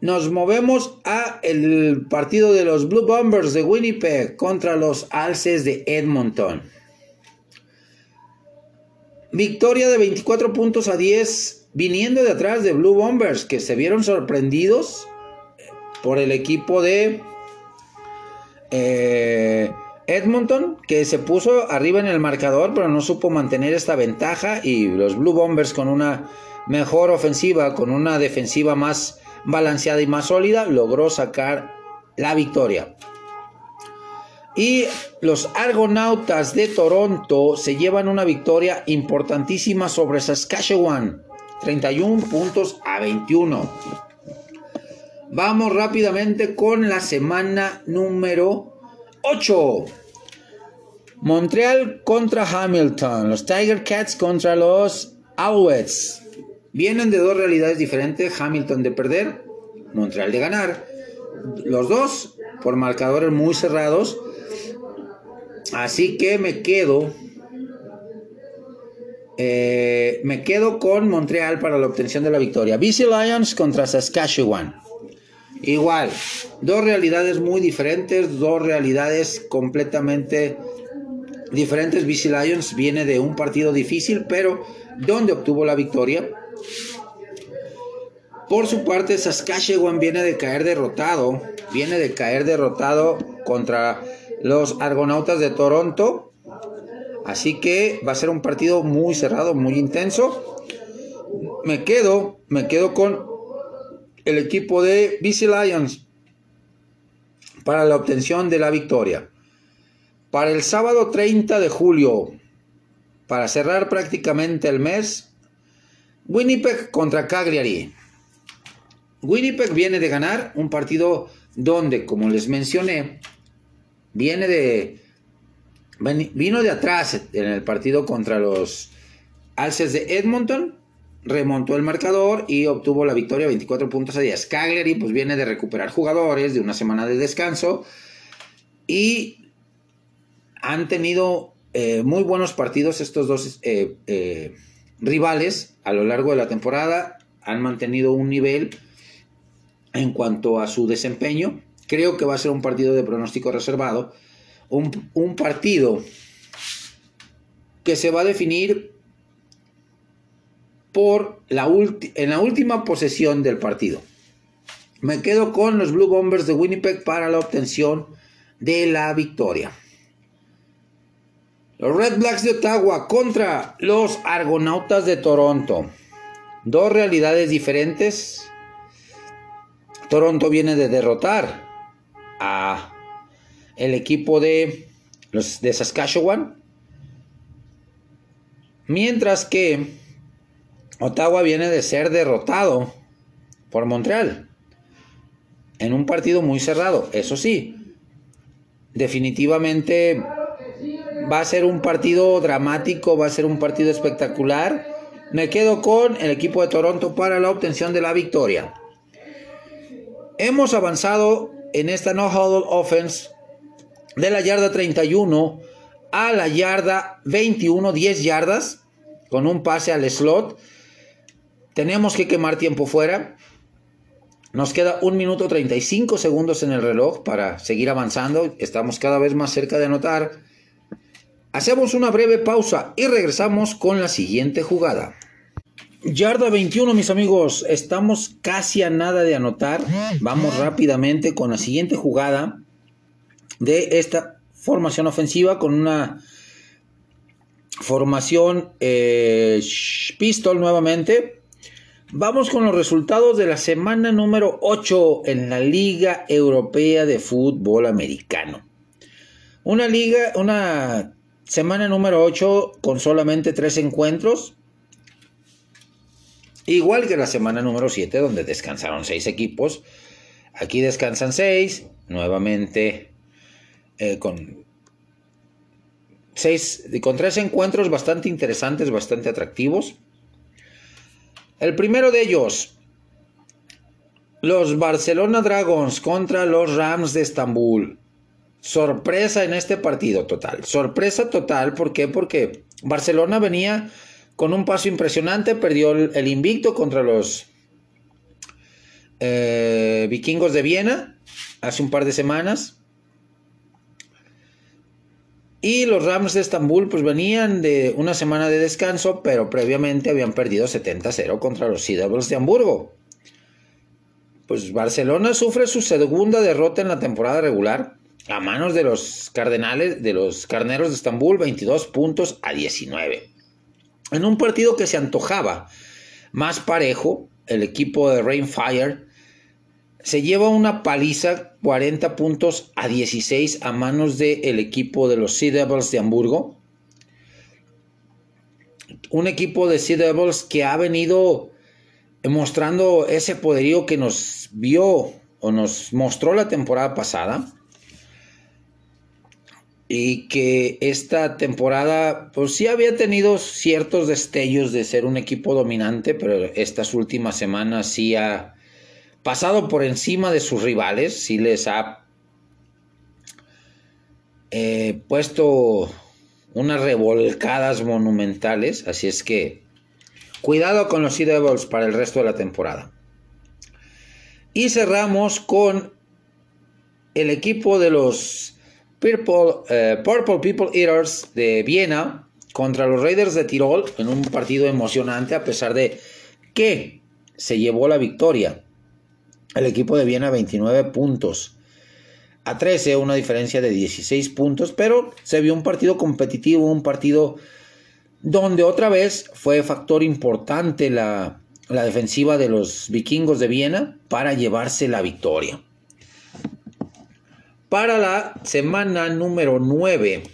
Nos movemos a el partido de los Blue Bombers de Winnipeg contra los Alces de Edmonton. Victoria de 24 puntos a 10 viniendo de atrás de Blue Bombers que se vieron sorprendidos por el equipo de eh, Edmonton que se puso arriba en el marcador pero no supo mantener esta ventaja y los Blue Bombers con una mejor ofensiva, con una defensiva más balanceada y más sólida, logró sacar la victoria. Y los Argonautas de Toronto se llevan una victoria importantísima sobre Saskatchewan, 31 puntos a 21. Vamos rápidamente con la semana número 8. Montreal contra Hamilton, los Tiger Cats contra los Alouettes. Vienen de dos realidades diferentes, Hamilton de perder, Montreal de ganar. Los dos por marcadores muy cerrados. Así que me quedo. Eh, me quedo con Montreal para la obtención de la victoria. BC Lions contra Saskatchewan. Igual, dos realidades muy diferentes, dos realidades completamente diferentes. BC Lions viene de un partido difícil, pero donde obtuvo la victoria. Por su parte, Saskatchewan viene de caer derrotado, viene de caer derrotado contra los Argonautas de Toronto. Así que va a ser un partido muy cerrado, muy intenso. Me quedo, me quedo con el equipo de BC Lions para la obtención de la victoria. Para el sábado 30 de julio, para cerrar prácticamente el mes, Winnipeg contra Cagliari. Winnipeg viene de ganar un partido donde, como les mencioné, viene de vino de atrás en el partido contra los Alces de Edmonton, remontó el marcador y obtuvo la victoria 24 puntos a 10. Cagliari pues viene de recuperar jugadores de una semana de descanso y han tenido eh, muy buenos partidos estos dos eh, eh, rivales a lo largo de la temporada. Han mantenido un nivel en cuanto a su desempeño. Creo que va a ser un partido de pronóstico reservado. Un, partido que se va a definir por la en la última posesión del partido. Me quedo con los Blue Bombers de Winnipeg para la obtención de la victoria. Los Red Blacks de Ottawa contra los Argonautas de Toronto. Dos realidades diferentes Toronto viene de derrotar a el equipo de los Saskatchewan, mientras que Ottawa viene de ser derrotado por Montreal en un partido muy cerrado. Eso sí, definitivamente va a ser un partido dramático, va a ser un partido espectacular. Me quedo con el equipo de Toronto para la obtención de la victoria. Hemos avanzado en esta no huddle offense de la yarda 31 a la yarda 21, 10 yardas con un pase al slot. Tenemos que quemar tiempo fuera. Nos queda un minuto 35 segundos en el reloj para seguir avanzando. Estamos cada vez más cerca de anotar. Hacemos una breve pausa y regresamos con la siguiente jugada. Yarda 21, mis amigos. Estamos casi a nada de anotar. Vamos rápidamente con la siguiente jugada de esta formación ofensiva con una formación eh, pistol nuevamente. Vamos con los resultados de la semana número 8 en la Liga Europea de Fútbol Americano. Una liga, una semana número 8 con solamente tres encuentros Igual que la semana número 7, donde descansaron seis equipos. Aquí descansan seis, nuevamente eh, con seis, con tres encuentros bastante interesantes, bastante atractivos. El primero de ellos, los Barcelona Dragons contra los Rams de Estambul. sorpresa en este partido total. Sorpresa total, ¿por qué? Porque Barcelona venía con un paso impresionante, perdió el, invicto contra los eh, vikingos de Viena hace un par de semanas. Y los Rams de Estambul pues venían de una semana de descanso, pero previamente habían perdido 70-0 contra los Sea de Hamburgo. Pues Barcelona sufre su segunda derrota en la temporada regular a manos de los Cardenales, de los Carneros de Estambul, 22 puntos a 19. En un partido que se antojaba más parejo, el equipo de Rainfire se lleva una paliza 40 puntos a 16 a manos del equipo de los Sea Devils de Hamburgo. Un equipo de Sea Devils que ha venido mostrando ese poderío que nos vio o nos mostró la temporada pasada. Y que esta temporada, pues sí había tenido ciertos destellos de ser un equipo dominante, pero estas últimas semanas sí ha pasado por encima de sus rivales, sí les ha eh, puesto unas revolcadas monumentales, así es que cuidado con los Sea Devils para el resto de la temporada. Y cerramos con el equipo de los Purple, eh, Purple People Eaters de Viena contra los Raiders de Tirol en un partido emocionante a pesar de que se llevó la victoria el equipo de Viena 29 puntos. A 13, una diferencia de 16 puntos, pero se vio un partido competitivo, un partido donde otra vez fue factor importante la, defensiva de los vikingos de Viena para llevarse la victoria. Para la semana número 9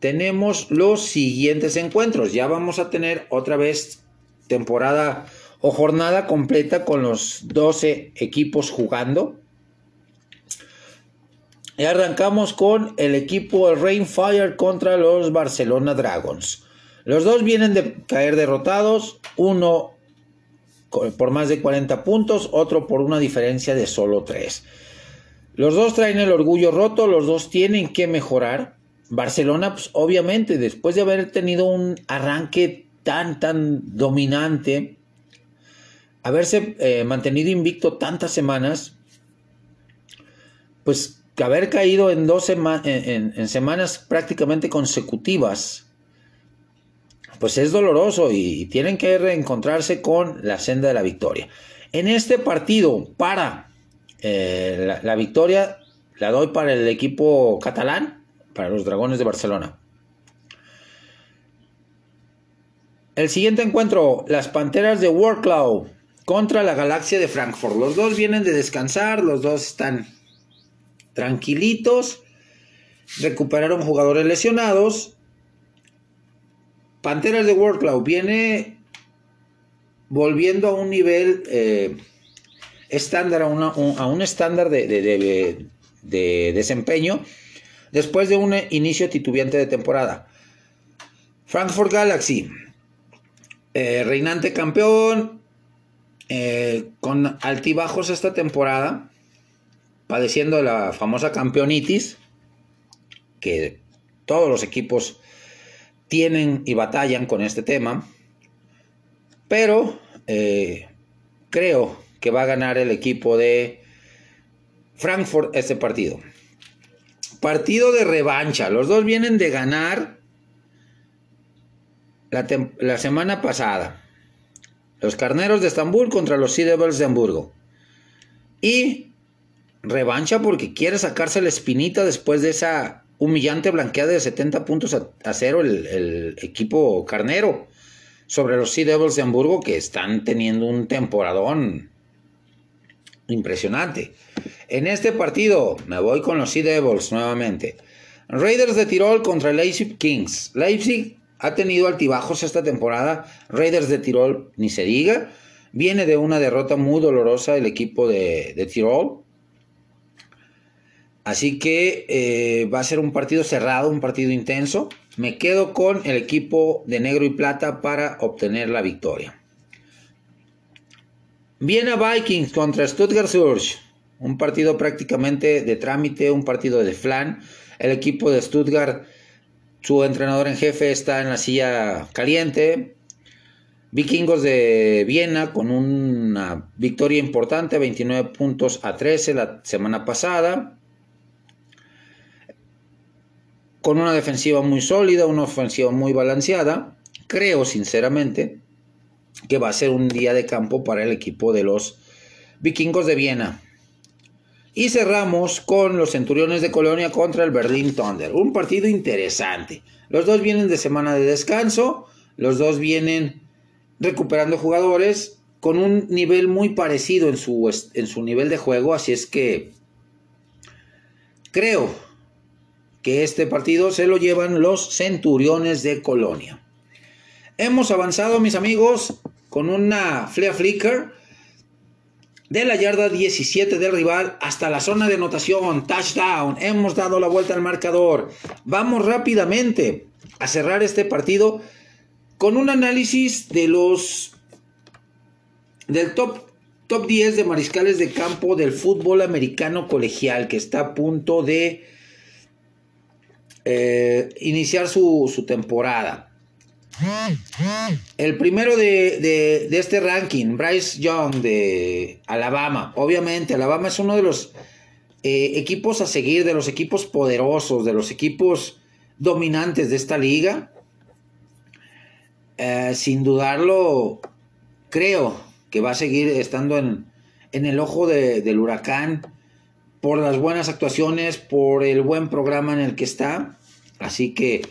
tenemos los siguientes encuentros. Ya vamos a tener otra vez temporada o jornada completa con los 12 equipos jugando. Y arrancamos con el equipo Rainfire contra los Barcelona Dragons. Los dos vienen de caer derrotados, uno por más de 40 puntos, otro por una diferencia de solo 3. Los dos traen el orgullo roto, los dos tienen que mejorar. Barcelona, pues, obviamente, después de haber tenido un arranque tan, tan dominante, haberse eh, mantenido invicto tantas semanas, pues haber caído en dos semanas prácticamente consecutivas, pues es doloroso y, tienen que reencontrarse con la senda de la victoria. En este partido, para eh, la, victoria, la doy para el equipo catalán, para los Dragones de Barcelona. El siguiente encuentro, las Panteras de Warclaw contra la Galaxia de Frankfurt. Los dos vienen de descansar, los dos están tranquilitos, recuperaron jugadores lesionados. Panteras de Workload viene volviendo a un nivel eh, estándar, a, un, estándar de, de, desempeño después de un inicio titubeante de temporada. Frankfurt Galaxy, eh, reinante campeón, eh, con altibajos esta temporada, padeciendo la famosa campeonitis, que todos los equipos tienen y batallan con este tema, pero eh, creo que va a ganar el equipo de Frankfurt este partido. Partido de revancha, los dos vienen de ganar la semana pasada. Los Carneros de Estambul contra los Sea Devils de Hamburgo. Y revancha porque quiere sacarse la espinita después de esa humillante blanqueada de 70 puntos a, cero el, equipo carnero sobre los Sea Devils de Hamburgo que están teniendo un temporadón impresionante. En este partido me voy con los Sea Devils nuevamente. Raiders de Tirol contra Leipzig Kings. Leipzig ha tenido altibajos esta temporada. Raiders de Tirol, ni se diga. Viene de una derrota muy dolorosa el equipo de, Tirol. Así que eh, va a ser un partido cerrado, un partido intenso. Me quedo con el equipo de negro y plata para obtener la victoria. Viene Vikings contra Stuttgart Surge. un partido prácticamente de trámite, un partido de flan. El equipo de Stuttgart, su entrenador en jefe está en la silla caliente. Vikingos de Viena con una victoria importante, 29 puntos a 13 la semana pasada. Con una defensiva muy sólida, una ofensiva muy balanceada. Creo sinceramente que va a ser un día de campo para el equipo de los Vikingos de Viena. Y cerramos con los Centuriones de Colonia contra el Berlin Thunder. Un partido interesante. Los dos vienen de semana de descanso. Los dos vienen recuperando jugadores con un nivel muy parecido en su, en su nivel de juego. Así es que creo que este partido se lo llevan los Centuriones de Colonia. Hemos avanzado, mis amigos, con una flea flicker de la yarda 17 del rival hasta la zona de anotación, touchdown. Hemos dado la vuelta al marcador. Vamos rápidamente a cerrar este partido con un análisis de los del top top 10 de mariscales de campo del fútbol americano colegial que está a punto de eh, iniciar su, su temporada. El primero de, este ranking, Bryce Young de Alabama. Obviamente, Alabama es uno de los eh, equipos a seguir, de los equipos poderosos, de los equipos dominantes de esta liga. Eh, sin dudarlo, creo que va a seguir estando en, el ojo del huracán por las buenas actuaciones, por el buen programa en el que está. Así que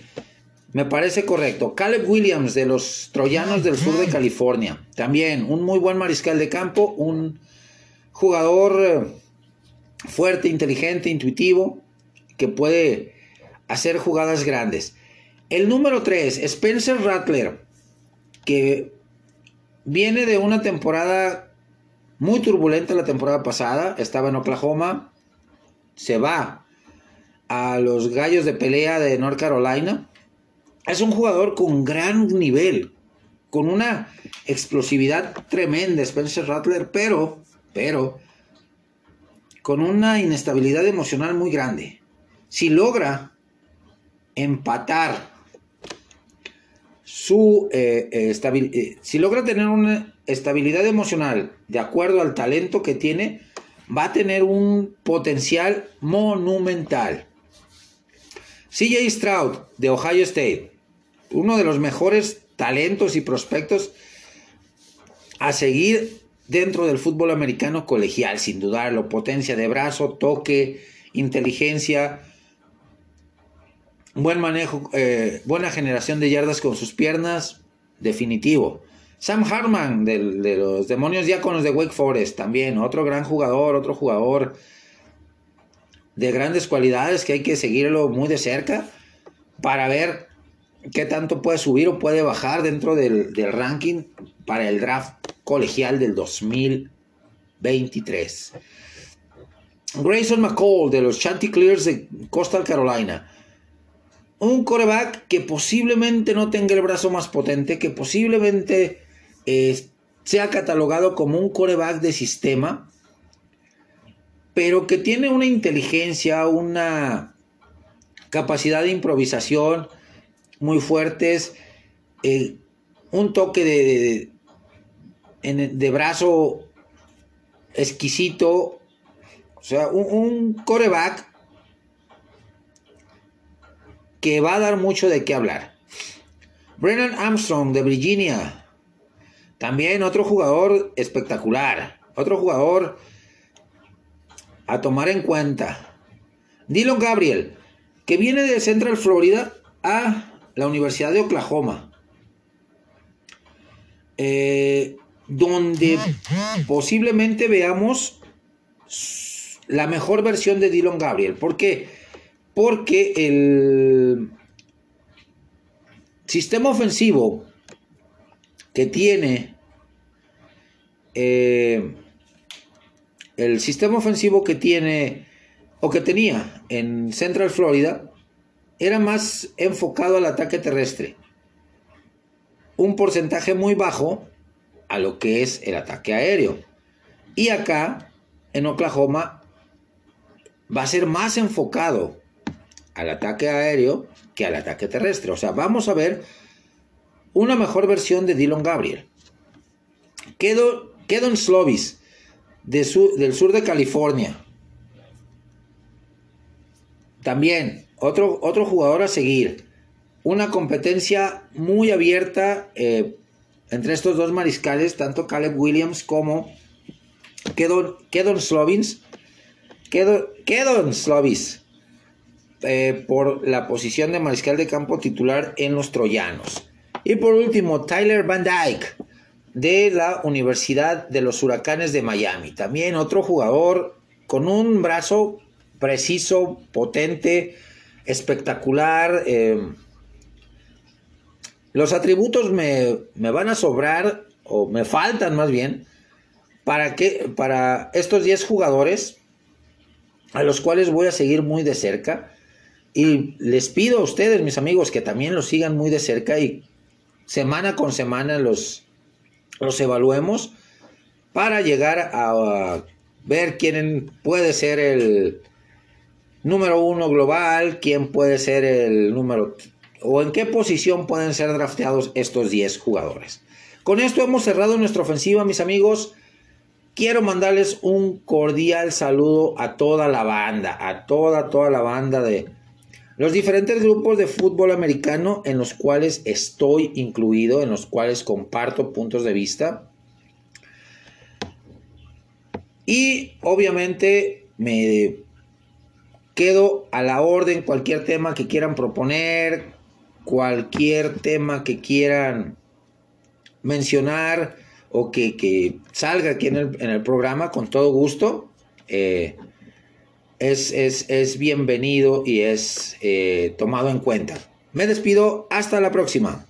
me parece correcto. Caleb Williams de los Troyanos del sur de California. También un muy buen mariscal de campo, un jugador eh, fuerte, inteligente, intuitivo, que puede hacer jugadas grandes. El número 3, Spencer Rattler, que viene de una temporada muy turbulenta la temporada pasada, estaba en Oklahoma, se va a los Gallos de Pelea de North Carolina es un jugador con gran nivel, con una explosividad tremenda, Spencer Rattler, pero, pero, con una inestabilidad emocional muy grande. Si logra empatar su eh, eh, eh, si logra tener una estabilidad emocional de acuerdo al talento que tiene, va a tener un potencial monumental. CJ Stroud de Ohio State uno de los mejores talentos y prospectos a seguir dentro del fútbol americano colegial, sin dudarlo. Potencia de brazo, toque, inteligencia, buen manejo, eh, buena generación de yardas con sus piernas, definitivo. Sam Harman de, de los Demonios Diáconos de Wake Forest también, otro gran jugador, otro jugador de grandes cualidades que hay que seguirlo muy de cerca para ver qué tanto puede subir o puede bajar dentro del, ranking para el draft colegial del 2023. Grayson McCall de los Chanticleers de Coastal Carolina. Un coreback que posiblemente no tenga el brazo más potente, que posiblemente eh, sea catalogado como un coreback de sistema, pero que tiene una inteligencia, una capacidad de improvisación, muy fuertes, eh, un toque de, de, brazo exquisito, o sea, un, coreback que va a dar mucho de qué hablar. Brennan Armstrong de Virginia, también otro jugador espectacular, otro jugador a tomar en cuenta. Dylan Gabriel, que viene de Central Florida a la Universidad de Oklahoma, eh, donde posiblemente veamos la mejor versión de Dylan Gabriel. ¿Por qué? Porque el sistema ofensivo que tiene eh, el sistema ofensivo que tiene o que tenía en Central Florida era más enfocado al ataque terrestre. Un porcentaje muy bajo a lo que es el ataque aéreo. Y acá, en Oklahoma, va a ser más enfocado al ataque aéreo que al ataque terrestre. O sea, vamos a ver una mejor versión de Dylan Gabriel. Kedon Slovis, del sur de California. También, otro, otro jugador a seguir. Una competencia muy abierta eh, entre estos dos mariscales, tanto Caleb Williams como Kedon, Kedon Slovins. Kedon, Slovis. Eh, por la posición de mariscal de campo titular en los Troyanos. Y por último, Tyler Van Dyke de la Universidad de los Huracanes de Miami. También otro jugador con un brazo preciso, potente, espectacular. Eh, los atributos me, van a sobrar, o me faltan más bien, para, que, para estos 10 jugadores, a los cuales voy a seguir muy de cerca. Y les pido a ustedes, mis amigos, que también los sigan muy de cerca y semana con semana los, los evaluemos para llegar a ver quién puede ser el número uno global, quién puede ser el número o en qué posición pueden ser drafteados estos 10 jugadores. Con esto hemos cerrado nuestra ofensiva, mis amigos. Quiero mandarles un cordial saludo a toda la banda, a toda, toda la banda de los diferentes grupos de fútbol americano en los cuales estoy incluido, en los cuales comparto puntos de vista. Y obviamente me quedo a la orden cualquier tema que quieran proponer, cualquier tema que quieran mencionar o que, salga aquí en el, programa, con todo gusto, eh, es, bienvenido y es eh, tomado en cuenta. Me despido, hasta la próxima.